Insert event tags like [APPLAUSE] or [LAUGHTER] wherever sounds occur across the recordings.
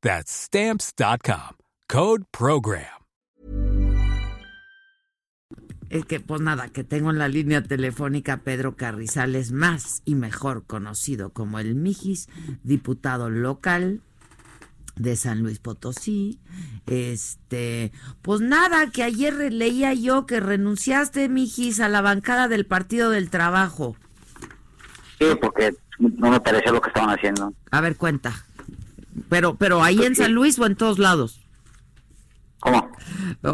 That's Stamps.com. Code Program. Es que, pues nada, que tengo en la línea telefónica Pedro Carrizales, más y mejor conocido como el Mijis, diputado local de San Luis Potosí. Este, pues nada, que ayer leía yo que renunciaste, Mijis, a la bancada del Partido del Trabajo. Sí, porque no me parecía lo que estaban haciendo. A ver, cuenta. Pero, pero ahí en San Luis o en todos lados. ¿Cómo?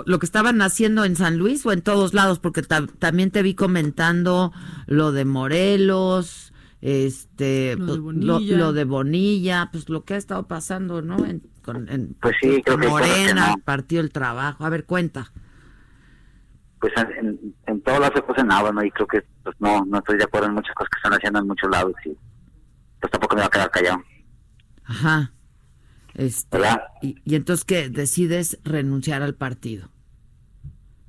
Lo que estaban haciendo en San Luis o en todos lados, porque también te vi comentando lo de Morelos, este, Lo de pues, Bonilla. lo de Bonilla, pues lo que ha estado pasando, ¿no? En, con, en Pues sí, creo que cosas que Morena, no. Partido del Trabajo. A ver, cuenta. Pues en, en, en todos lados se puso en agua, ¿no? Y creo que pues no, no estoy de acuerdo en muchas cosas que están haciendo en muchos lados y pues tampoco me va a quedar callado. Ajá. Este, y, y entonces, ¿qué? Decides renunciar al partido.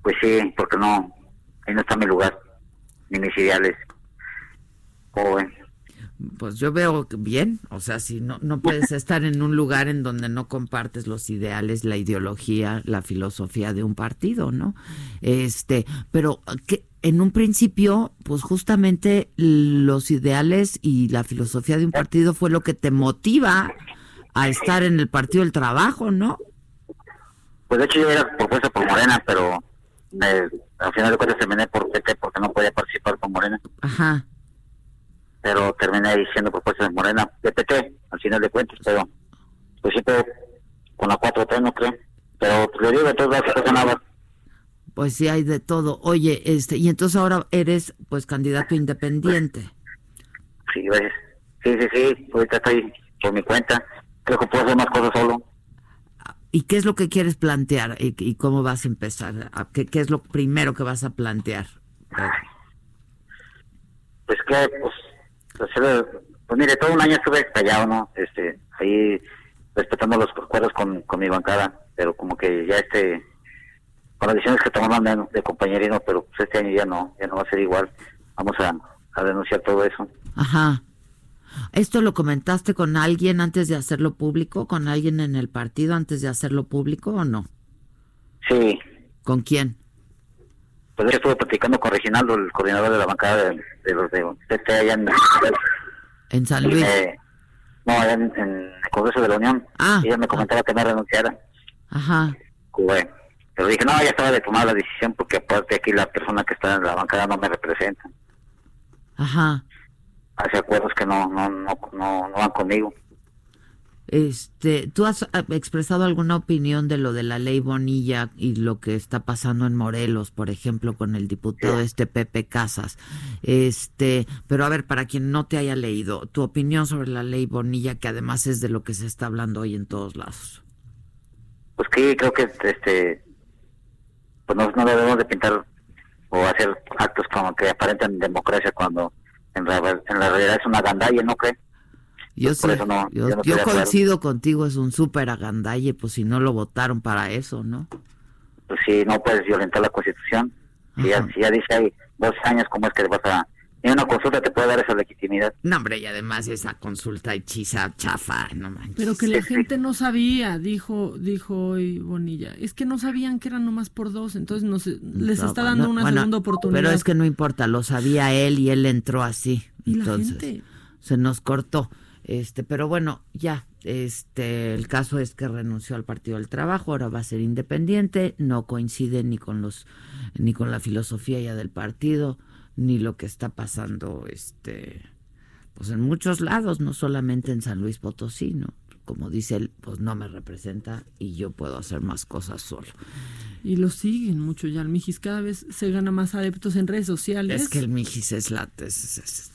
Pues sí, porque no, ahí no está mi lugar, ni mis ideales. ¿Cómo ven? Pues yo veo que bien, o sea, si no, no puedes [LAUGHS] estar en un lugar en donde no compartes los ideales, la ideología, la filosofía de un partido, ¿no? Este, pero que en un principio, pues justamente los ideales y la filosofía de un partido fue lo que te motiva a estar en el Partido del Trabajo, ¿no? Pues de hecho yo era propuesta por Morena, pero me, al final de cuentas terminé por PT porque no podía participar con Morena. Ajá. Pero terminé diciendo propuestas de Morena, de PT, al final de cuentas, pero pues siempre con la 4T no creo. Pero pues, le digo, cosas nada. Pues sí hay de todo. Oye, este, y entonces ahora eres pues candidato independiente. Sí, gracias. Sí, sí, sí, ahorita estoy por mi cuenta. Creo que puedo hacer más cosas solo. ¿Y qué es lo que quieres plantear y, y cómo vas a empezar? ¿A ¿Qué, qué es lo primero que vas a plantear? Pues que, pues, pues, eh, pues mire, todo un año estuve callado, ¿no? Este, ahí respetando los acuerdos con, con mi bancada, pero como que ya este, con las decisiones que tomamos de, de compañerismo, pero pues este año ya no, ya no va a ser igual. Vamos a, a denunciar todo eso. Ajá. ¿Esto lo comentaste con alguien antes de hacerlo público? ¿Con alguien en el partido antes de hacerlo público o no? Sí, ¿Con quién? pues yo estuve platicando con Reginaldo, el coordinador de la bancada de, de los de PT allá en, En San Luis. eh, no, allá en, en el Congreso de la Unión. Ah. y ella me comentaba que me renunciara. Ajá. Bueno, pero dije, no, ya estaba de tomar la decisión porque aparte aquí la persona que está en la bancada no me representa. Ajá. Hace acuerdos que no, no, no, no, no van conmigo. Este, ¿tú has ah, expresado alguna opinión de lo de la ley Bonilla y lo que está pasando en Morelos, por ejemplo, con el diputado este Pepe Casas? Este, pero a ver, para quien no te haya leído, tu opinión sobre la ley Bonilla, que además es de lo que se está hablando hoy en todos lados. Pues que creo que este pues no, no debemos de pintar o hacer actos como que aparentan democracia cuando en la, en la realidad es una gandalla, ¿no cree? Yo Pues no- yo, yo no yo coincido contigo, es un súper agandalle, pues si no lo votaron para eso, ¿no? Pues si no puedes violentar la constitución, si ya, si ya dice hay dos años, ¿cómo es que vas a... En una consulta te puede dar esa legitimidad. No, hombre, y además esa consulta hechiza, chafa, no manches. Pero que la gente no sabía, dijo dijo hoy Bonilla. Es que no sabían que eran nomás por dos, entonces no sé, les No, está dando no, una bueno, segunda oportunidad. Pero es que no importa, lo sabía él y él entró así. ¿Y la gente? se nos cortó. Este, pero bueno, ya, este, el caso es que renunció al Partido del Trabajo, ahora va a ser independiente, no coincide ni con los, ni con la filosofía ya del partido, ni lo que está pasando, este, pues en muchos lados, no solamente en San Luis Potosí, ¿no? Como dice él, pues no me representa y yo puedo hacer más cosas solo. Y lo siguen mucho ya el Mijis, cada vez se gana más adeptos en redes sociales. Es que el Mijis es la... Es, es,